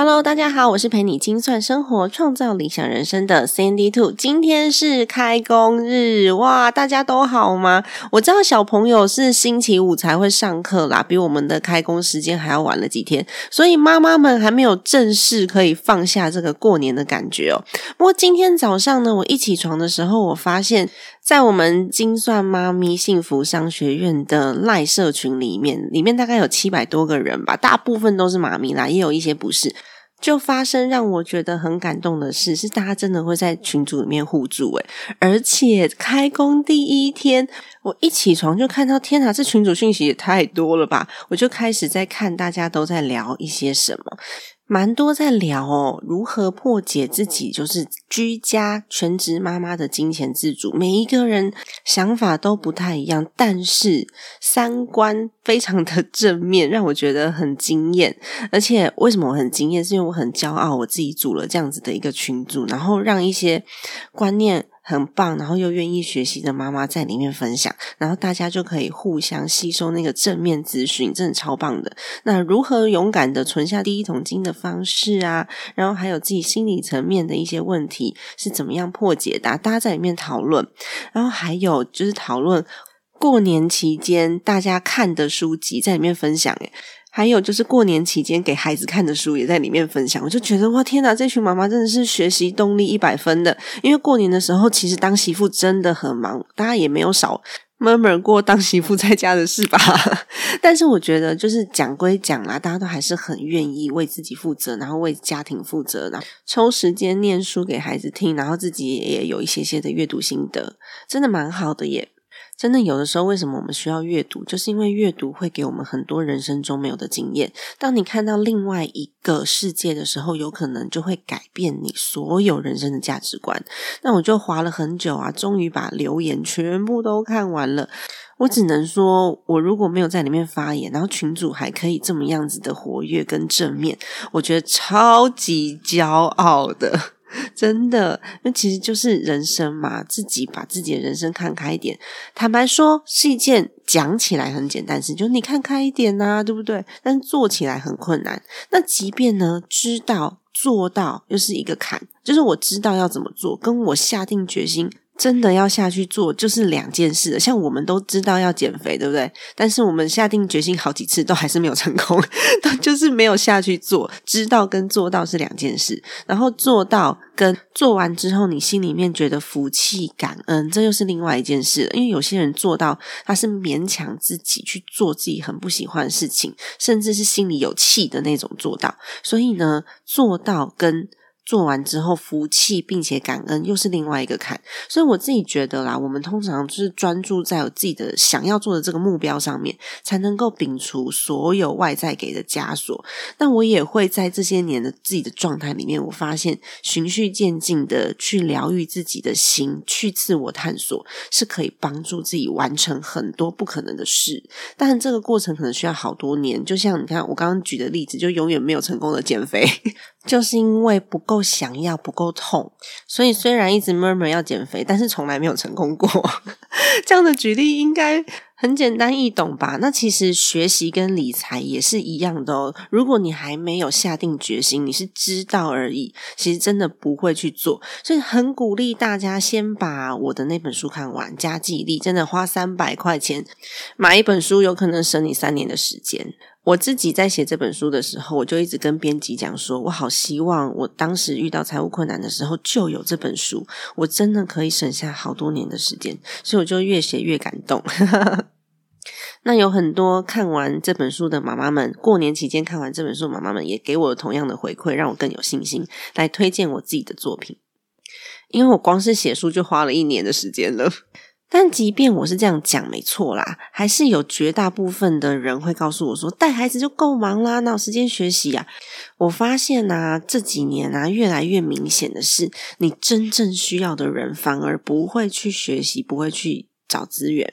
Hello，大家好，我是陪你精算生活、创造理想人生的 Sandy Two。今天是开工日，哇，大家都好吗？我知道小朋友是星期五才会上课啦，比我们的开工时间还要晚了几天，所以妈妈们还没有正式可以放下这个过年的感觉哦。不过今天早上呢，我一起床的时候，我发现。在我们精算妈咪幸福商学院的赖社群里面，里面大概有七百多个人吧，大部分都是妈咪啦，也有一些不是。就发生让我觉得很感动的事，是大家真的会在群组里面互助诶而且开工第一天，我一起床就看到，天哪，这群组讯息也太多了吧！我就开始在看大家都在聊一些什么。蛮多在聊哦，如何破解自己就是居家全职妈妈的金钱自主。每一个人想法都不太一样，但是三观非常的正面，让我觉得很惊艳。而且为什么我很惊艳？是因为我很骄傲，我自己组了这样子的一个群组，然后让一些观念。很棒，然后又愿意学习的妈妈在里面分享，然后大家就可以互相吸收那个正面资讯，真的超棒的。那如何勇敢的存下第一桶金的方式啊？然后还有自己心理层面的一些问题是怎么样破解的？大家在里面讨论，然后还有就是讨论过年期间大家看的书籍，在里面分享。诶还有就是过年期间给孩子看的书也在里面分享，我就觉得哇天哪，这群妈妈真的是学习动力一百分的。因为过年的时候，其实当媳妇真的很忙，大家也没有少 murmur 过当媳妇在家的事吧。但是我觉得就是讲归讲啦，大家都还是很愿意为自己负责，然后为家庭负责，然后抽时间念书给孩子听，然后自己也有一些些的阅读心得，真的蛮好的耶。真的有的时候，为什么我们需要阅读？就是因为阅读会给我们很多人生中没有的经验。当你看到另外一个世界的时候，有可能就会改变你所有人生的价值观。那我就划了很久啊，终于把留言全部都看完了。我只能说，我如果没有在里面发言，然后群主还可以这么样子的活跃跟正面，我觉得超级骄傲的。真的，那其实就是人生嘛，自己把自己的人生看开一点。坦白说，是一件讲起来很简单事，就你看开一点呐，对不对？但是做起来很困难。那即便呢，知道做到又是一个坎，就是我知道要怎么做，跟我下定决心。真的要下去做，就是两件事。像我们都知道要减肥，对不对？但是我们下定决心好几次，都还是没有成功，都就是没有下去做。知道跟做到是两件事，然后做到跟做完之后，你心里面觉得福气、感恩，这又是另外一件事了。因为有些人做到，他是勉强自己去做自己很不喜欢的事情，甚至是心里有气的那种做到。所以呢，做到跟。做完之后，服气并且感恩，又是另外一个坎。所以我自己觉得啦，我们通常就是专注在我自己的想要做的这个目标上面，才能够摒除所有外在给的枷锁。但我也会在这些年的自己的状态里面，我发现循序渐进的去疗愈自己的心，去自我探索，是可以帮助自己完成很多不可能的事。但这个过程可能需要好多年。就像你看我刚刚举的例子，就永远没有成功的减肥。就是因为不够想要，不够痛，所以虽然一直 murmur 要减肥，但是从来没有成功过。这样的举例应该很简单易懂吧？那其实学习跟理财也是一样的哦。如果你还没有下定决心，你是知道而已，其实真的不会去做。所以很鼓励大家先把我的那本书看完，加记忆力，真的花三百块钱买一本书，有可能省你三年的时间。我自己在写这本书的时候，我就一直跟编辑讲说，我好希望我当时遇到财务困难的时候就有这本书，我真的可以省下好多年的时间，所以我就越写越感动。那有很多看完这本书的妈妈们，过年期间看完这本书，妈妈们也给我同样的回馈，让我更有信心来推荐我自己的作品，因为我光是写书就花了一年的时间了。但即便我是这样讲，没错啦，还是有绝大部分的人会告诉我说，带孩子就够忙啦，哪有时间学习呀？我发现呢，这几年啊，越来越明显的是，你真正需要的人反而不会去学习，不会去找资源。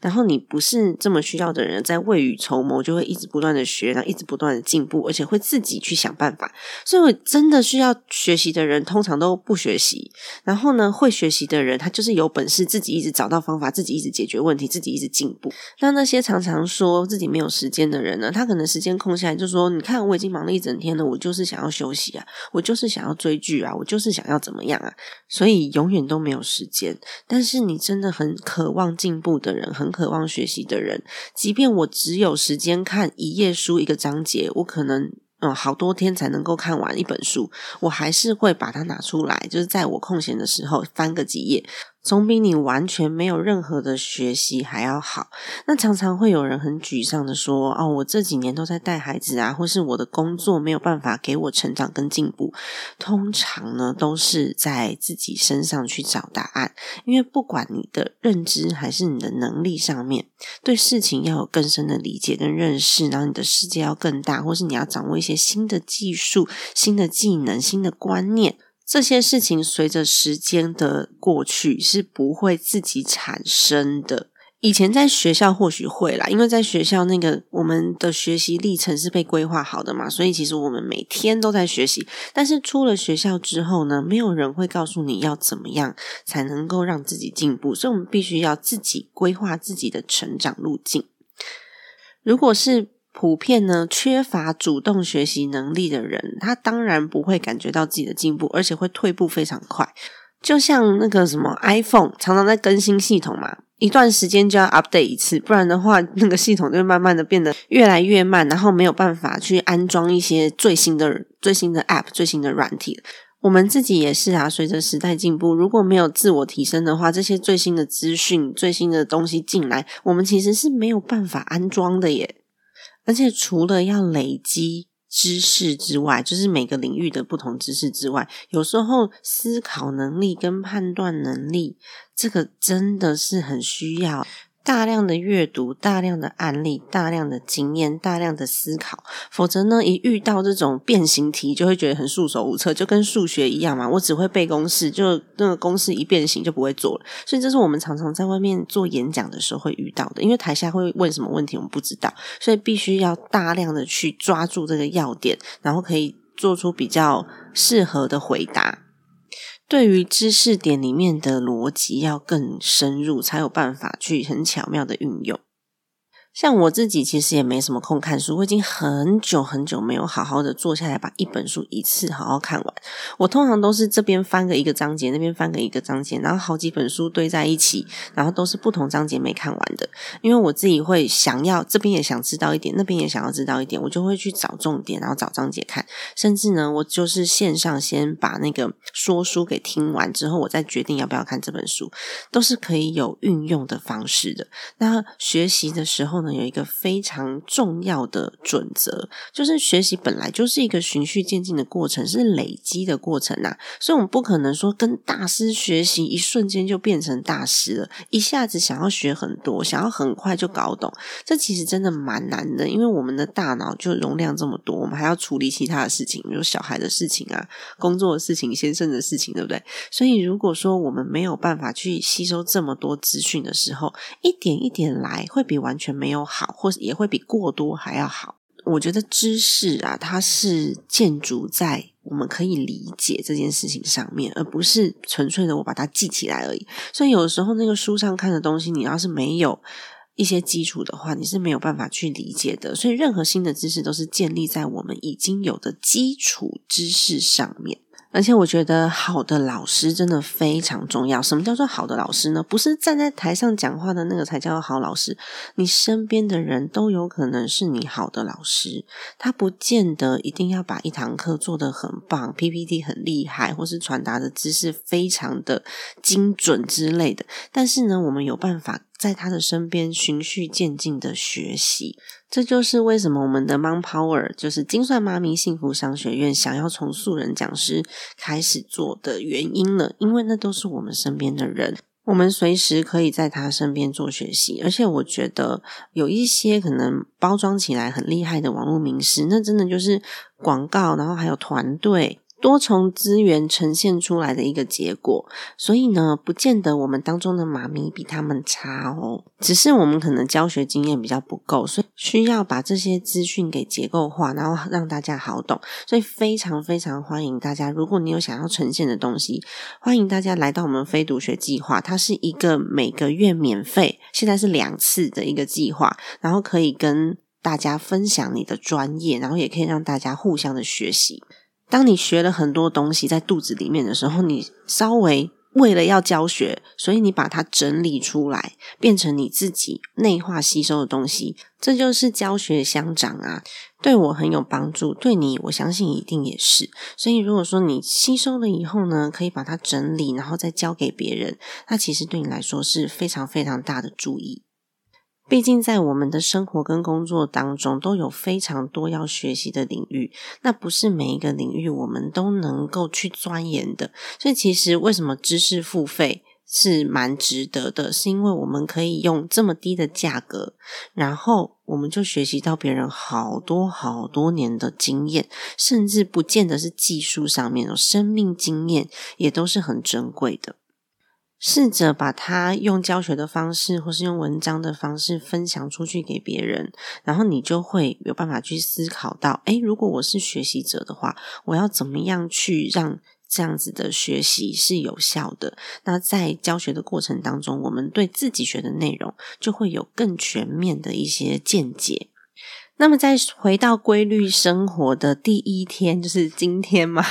然后你不是这么需要的人，在未雨绸缪，就会一直不断的学，然后一直不断的进步，而且会自己去想办法。所以真的需要学习的人，通常都不学习。然后呢，会学习的人，他就是有本事自己一直找到方法，自己一直解决问题，自己一直进步。那那些常常说自己没有时间的人呢，他可能时间空下来就说：“你看，我已经忙了一整天了，我就是想要休息啊，我就是想要追剧啊，我就是想要怎么样啊。”所以永远都没有时间。但是你真的很渴望进步的人。很渴望学习的人，即便我只有时间看一页书一个章节，我可能嗯好多天才能够看完一本书，我还是会把它拿出来，就是在我空闲的时候翻个几页。总比你完全没有任何的学习还要好。那常常会有人很沮丧的说：“哦，我这几年都在带孩子啊，或是我的工作没有办法给我成长跟进步。”通常呢，都是在自己身上去找答案。因为不管你的认知还是你的能力上面，对事情要有更深的理解跟认识，然后你的世界要更大，或是你要掌握一些新的技术、新的技能、新的观念。这些事情随着时间的过去是不会自己产生的。以前在学校或许会啦，因为在学校那个我们的学习历程是被规划好的嘛，所以其实我们每天都在学习。但是出了学校之后呢，没有人会告诉你要怎么样才能够让自己进步，所以我们必须要自己规划自己的成长路径。如果是普遍呢，缺乏主动学习能力的人，他当然不会感觉到自己的进步，而且会退步非常快。就像那个什么 iPhone，常常在更新系统嘛，一段时间就要 update 一次，不然的话，那个系统就会慢慢的变得越来越慢，然后没有办法去安装一些最新的、最新的 App、最新的软体。我们自己也是啊，随着时代进步，如果没有自我提升的话，这些最新的资讯、最新的东西进来，我们其实是没有办法安装的耶。而且除了要累积知识之外，就是每个领域的不同知识之外，有时候思考能力跟判断能力，这个真的是很需要。大量的阅读，大量的案例，大量的经验，大量的思考，否则呢，一遇到这种变形题，就会觉得很束手无策，就跟数学一样嘛。我只会背公式，就那个公式一变形就不会做了。所以这是我们常常在外面做演讲的时候会遇到的，因为台下会问什么问题，我们不知道，所以必须要大量的去抓住这个要点，然后可以做出比较适合的回答。对于知识点里面的逻辑要更深入，才有办法去很巧妙的运用。像我自己其实也没什么空看书，我已经很久很久没有好好的坐下来把一本书一次好好看完。我通常都是这边翻个一个章节，那边翻个一个章节，然后好几本书堆在一起，然后都是不同章节没看完的。因为我自己会想要这边也想知道一点，那边也想要知道一点，我就会去找重点，然后找章节看。甚至呢，我就是线上先把那个说书给听完之后，我再决定要不要看这本书，都是可以有运用的方式的。那学习的时候。有一个非常重要的准则，就是学习本来就是一个循序渐进的过程，是累积的过程呐。所以，我们不可能说跟大师学习，一瞬间就变成大师了，一下子想要学很多，想要很快就搞懂，这其实真的蛮难的。因为我们的大脑就容量这么多，我们还要处理其他的事情，比如小孩的事情啊、工作的事情、先生的事情，对不对？所以，如果说我们没有办法去吸收这么多资讯的时候，一点一点来，会比完全没有。有好，或也会比过多还要好。我觉得知识啊，它是建筑在我们可以理解这件事情上面，而不是纯粹的我把它记起来而已。所以有时候那个书上看的东西，你要是没有一些基础的话，你是没有办法去理解的。所以任何新的知识都是建立在我们已经有的基础知识上面。而且我觉得好的老师真的非常重要。什么叫做好的老师呢？不是站在台上讲话的那个才叫好老师。你身边的人都有可能是你好的老师。他不见得一定要把一堂课做得很棒，PPT 很厉害，或是传达的知识非常的精准之类的。但是呢，我们有办法在他的身边循序渐进的学习。这就是为什么我们的 Mom Power 就是精算妈咪幸福商学院想要从素人讲师开始做的原因了，因为那都是我们身边的人。我们随时可以在他身边做学习，而且我觉得有一些可能包装起来很厉害的网络名师，那真的就是广告，然后还有团队。多重资源呈现出来的一个结果，所以呢，不见得我们当中的妈咪比他们差哦，只是我们可能教学经验比较不够，所以需要把这些资讯给结构化，然后让大家好懂。所以非常非常欢迎大家，如果你有想要呈现的东西，欢迎大家来到我们非读学计划，它是一个每个月免费，现在是两次的一个计划，然后可以跟大家分享你的专业，然后也可以让大家互相的学习。当你学了很多东西在肚子里面的时候，你稍微为了要教学，所以你把它整理出来，变成你自己内化吸收的东西，这就是教学相长啊！对我很有帮助，对你我相信一定也是。所以如果说你吸收了以后呢，可以把它整理，然后再教给别人，那其实对你来说是非常非常大的注意。毕竟，在我们的生活跟工作当中，都有非常多要学习的领域。那不是每一个领域我们都能够去钻研的。所以，其实为什么知识付费是蛮值得的？是因为我们可以用这么低的价格，然后我们就学习到别人好多好多年的经验，甚至不见得是技术上面的生命经验，也都是很珍贵的。试着把它用教学的方式，或是用文章的方式分享出去给别人，然后你就会有办法去思考到：诶，如果我是学习者的话，我要怎么样去让这样子的学习是有效的？那在教学的过程当中，我们对自己学的内容就会有更全面的一些见解。那么，再回到规律生活的第一天，就是今天嘛。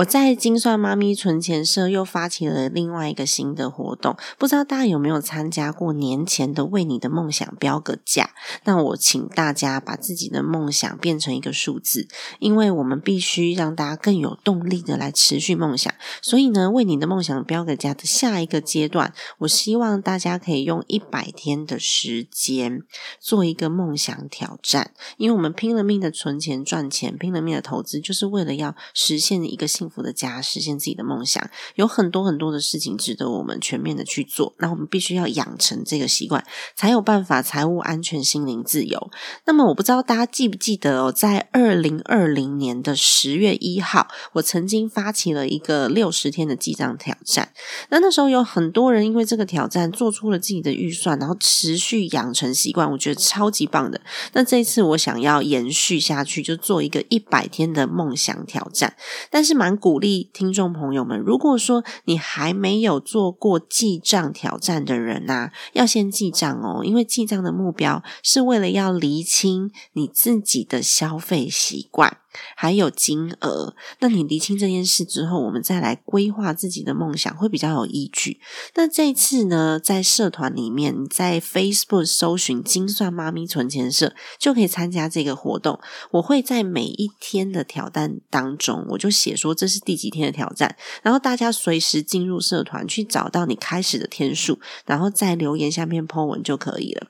我在精算妈咪存钱社又发起了另外一个新的活动，不知道大家有没有参加过年前的为你的梦想标个价？那我请大家把自己的梦想变成一个数字，因为我们必须让大家更有动力的来持续梦想。所以呢，为你的梦想标个价的下一个阶段，我希望大家可以用一百天的时间做一个梦想挑战，因为我们拼了命的存钱赚钱，拼了命的投资，就是为了要实现一个。幸福的家，实现自己的梦想，有很多很多的事情值得我们全面的去做。那我们必须要养成这个习惯，才有办法财务安全、心灵自由。那么，我不知道大家记不记得哦，在二零二零年的十月一号，我曾经发起了一个六十天的记账挑战。那那时候有很多人因为这个挑战做出了自己的预算，然后持续养成习惯，我觉得超级棒的。那这一次我想要延续下去，就做一个一百天的梦想挑战，但是蛮。鼓励听众朋友们，如果说你还没有做过记账挑战的人呐，要先记账哦，因为记账的目标是为了要厘清你自己的消费习惯。还有金额，那你厘清这件事之后，我们再来规划自己的梦想，会比较有依据。那这次呢，在社团里面，在 Facebook 搜寻“精算妈咪存钱社”，就可以参加这个活动。我会在每一天的挑战当中，我就写说这是第几天的挑战，然后大家随时进入社团去找到你开始的天数，然后在留言下面 po 文就可以了。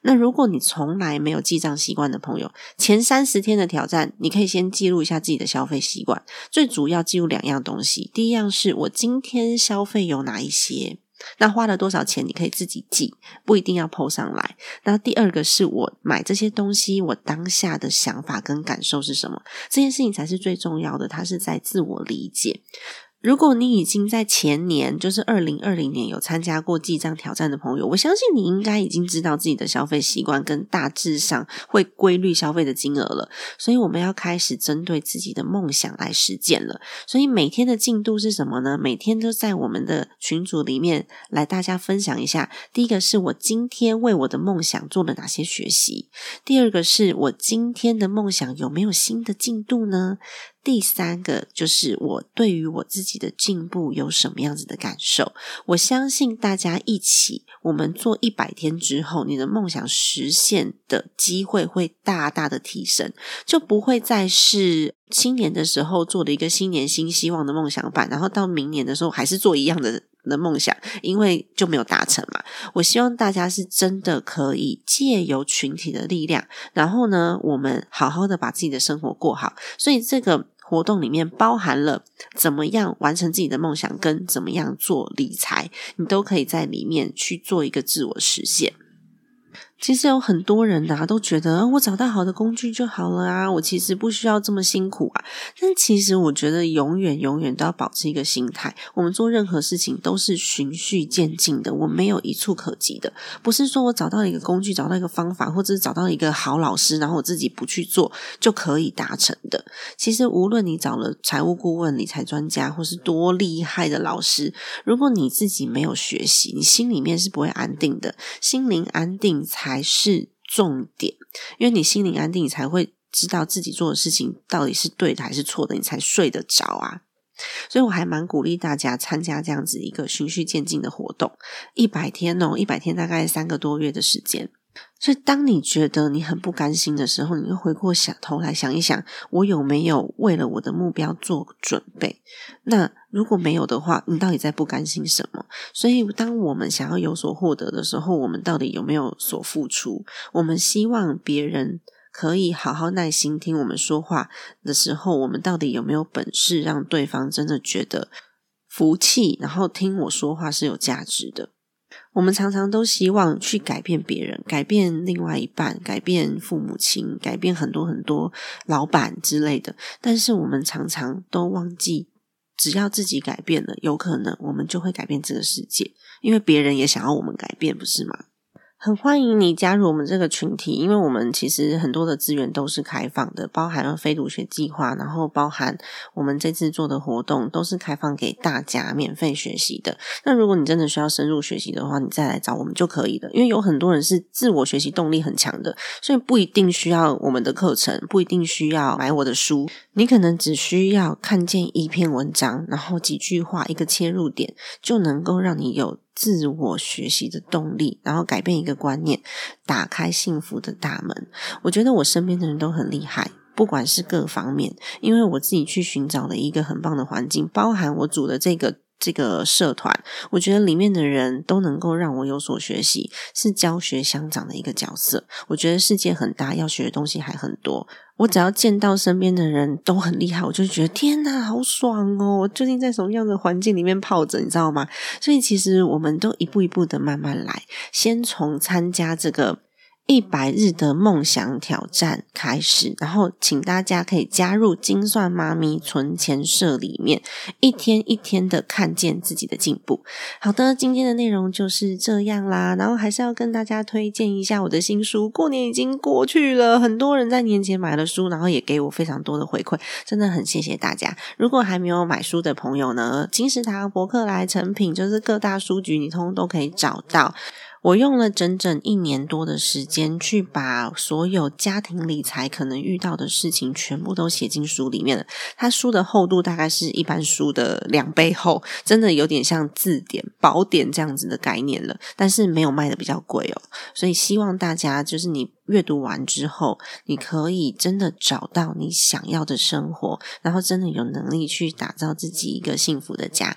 那如果你从来没有记账习惯的朋友，前三十天的挑战，你可以先记录一下自己的消费习惯。最主要记录两样东西，第一样是我今天消费有哪一些，那花了多少钱，你可以自己记，不一定要 PO 上来。那第二个是我买这些东西，我当下的想法跟感受是什么？这件事情才是最重要的，它是在自我理解。如果你已经在前年，就是二零二零年有参加过记账挑战的朋友，我相信你应该已经知道自己的消费习惯跟大致上会规律消费的金额了。所以我们要开始针对自己的梦想来实践了。所以每天的进度是什么呢？每天都在我们的群组里面来大家分享一下。第一个是我今天为我的梦想做了哪些学习，第二个是我今天的梦想有没有新的进度呢？第三个就是我对于我自己的进步有什么样子的感受？我相信大家一起，我们做一百天之后，你的梦想实现的机会会大大的提升，就不会再是新年的时候做的一个新年新希望的梦想版，然后到明年的时候还是做一样的的梦想，因为就没有达成嘛。我希望大家是真的可以借由群体的力量，然后呢，我们好好的把自己的生活过好。所以这个。活动里面包含了怎么样完成自己的梦想，跟怎么样做理财，你都可以在里面去做一个自我实现。其实有很多人呐，都觉得我找到好的工具就好了啊，我其实不需要这么辛苦啊。但其实我觉得，永远永远都要保持一个心态，我们做任何事情都是循序渐进的，我没有一触可及的。不是说我找到一个工具，找到一个方法，或者是找到一个好老师，然后我自己不去做就可以达成的。其实，无论你找了财务顾问、理财专家，或是多厉害的老师，如果你自己没有学习，你心里面是不会安定的。心灵安定才。才是重点，因为你心灵安定，你才会知道自己做的事情到底是对的还是错的，你才睡得着啊。所以我还蛮鼓励大家参加这样子一个循序渐进的活动，一百天哦，一百天大概三个多月的时间。所以，当你觉得你很不甘心的时候，你就回过想头来想一想，我有没有为了我的目标做准备？那如果没有的话，你到底在不甘心什么？所以，当我们想要有所获得的时候，我们到底有没有所付出？我们希望别人可以好好耐心听我们说话的时候，我们到底有没有本事让对方真的觉得服气，然后听我说话是有价值的？我们常常都希望去改变别人，改变另外一半，改变父母亲，改变很多很多老板之类的。但是我们常常都忘记，只要自己改变了，有可能我们就会改变这个世界，因为别人也想要我们改变，不是吗？很欢迎你加入我们这个群体，因为我们其实很多的资源都是开放的，包含了非读学计划，然后包含我们这次做的活动都是开放给大家免费学习的。那如果你真的需要深入学习的话，你再来找我们就可以了。因为有很多人是自我学习动力很强的，所以不一定需要我们的课程，不一定需要买我的书，你可能只需要看见一篇文章，然后几句话，一个切入点，就能够让你有。自我学习的动力，然后改变一个观念，打开幸福的大门。我觉得我身边的人都很厉害，不管是各方面，因为我自己去寻找了一个很棒的环境，包含我组的这个。这个社团，我觉得里面的人都能够让我有所学习，是教学相长的一个角色。我觉得世界很大，要学的东西还很多。我只要见到身边的人都很厉害，我就觉得天哪，好爽哦！我究竟在什么样的环境里面泡着，你知道吗？所以其实我们都一步一步的慢慢来，先从参加这个。一百日的梦想挑战开始，然后请大家可以加入金算妈咪存钱社里面，一天一天的看见自己的进步。好的，今天的内容就是这样啦。然后还是要跟大家推荐一下我的新书。过年已经过去了，很多人在年前买了书，然后也给我非常多的回馈，真的很谢谢大家。如果还没有买书的朋友呢，金石堂、博客来、成品，就是各大书局，你通通都可以找到。我用了整整一年多的时间，去把所有家庭理财可能遇到的事情全部都写进书里面了。它书的厚度大概是一般书的两倍厚，真的有点像字典、宝典这样子的概念了。但是没有卖的比较贵哦，所以希望大家就是你阅读完之后，你可以真的找到你想要的生活，然后真的有能力去打造自己一个幸福的家。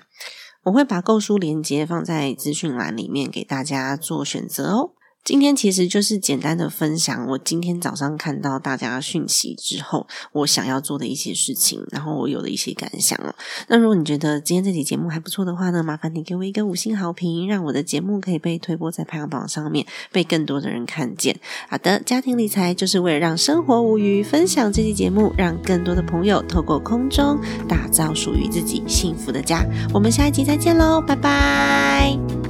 我会把购书链接放在资讯栏里面，给大家做选择哦。今天其实就是简单的分享，我今天早上看到大家讯息之后，我想要做的一些事情，然后我有了一些感想哦。那如果你觉得今天这期节目还不错的话呢，麻烦你给我一个五星好评，让我的节目可以被推播在排行榜上面，被更多的人看见。好的，家庭理财就是为了让生活无虞，分享这期节目，让更多的朋友透过空中打造属于自己幸福的家。我们下一集再见喽，拜拜。